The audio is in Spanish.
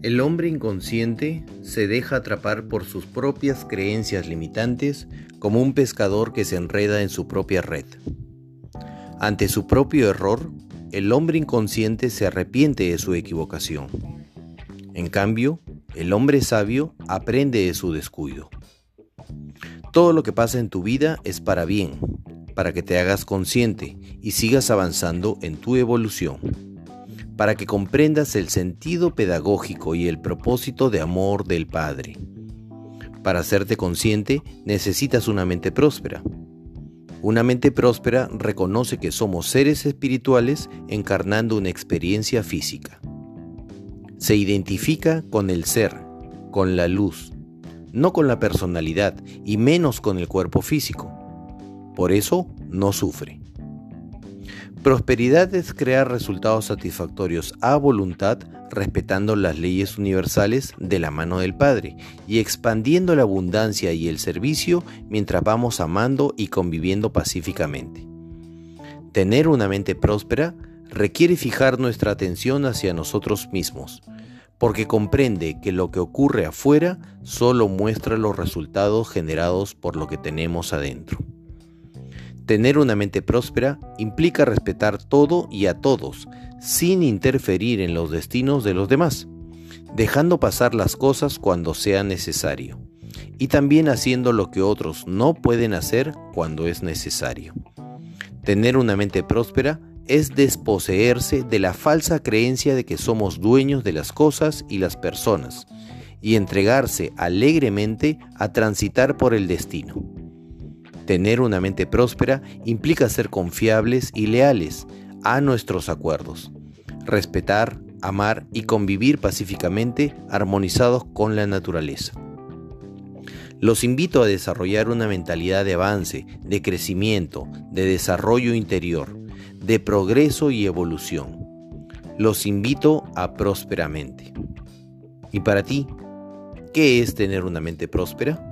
El hombre inconsciente se deja atrapar por sus propias creencias limitantes como un pescador que se enreda en su propia red. Ante su propio error, el hombre inconsciente se arrepiente de su equivocación. En cambio, el hombre sabio aprende de su descuido. Todo lo que pasa en tu vida es para bien, para que te hagas consciente y sigas avanzando en tu evolución para que comprendas el sentido pedagógico y el propósito de amor del Padre. Para hacerte consciente necesitas una mente próspera. Una mente próspera reconoce que somos seres espirituales encarnando una experiencia física. Se identifica con el ser, con la luz, no con la personalidad y menos con el cuerpo físico. Por eso no sufre. Prosperidad es crear resultados satisfactorios a voluntad respetando las leyes universales de la mano del Padre y expandiendo la abundancia y el servicio mientras vamos amando y conviviendo pacíficamente. Tener una mente próspera requiere fijar nuestra atención hacia nosotros mismos, porque comprende que lo que ocurre afuera solo muestra los resultados generados por lo que tenemos adentro. Tener una mente próspera implica respetar todo y a todos, sin interferir en los destinos de los demás, dejando pasar las cosas cuando sea necesario, y también haciendo lo que otros no pueden hacer cuando es necesario. Tener una mente próspera es desposeerse de la falsa creencia de que somos dueños de las cosas y las personas, y entregarse alegremente a transitar por el destino. Tener una mente próspera implica ser confiables y leales a nuestros acuerdos, respetar, amar y convivir pacíficamente armonizados con la naturaleza. Los invito a desarrollar una mentalidad de avance, de crecimiento, de desarrollo interior, de progreso y evolución. Los invito a prósperamente. ¿Y para ti? ¿Qué es tener una mente próspera?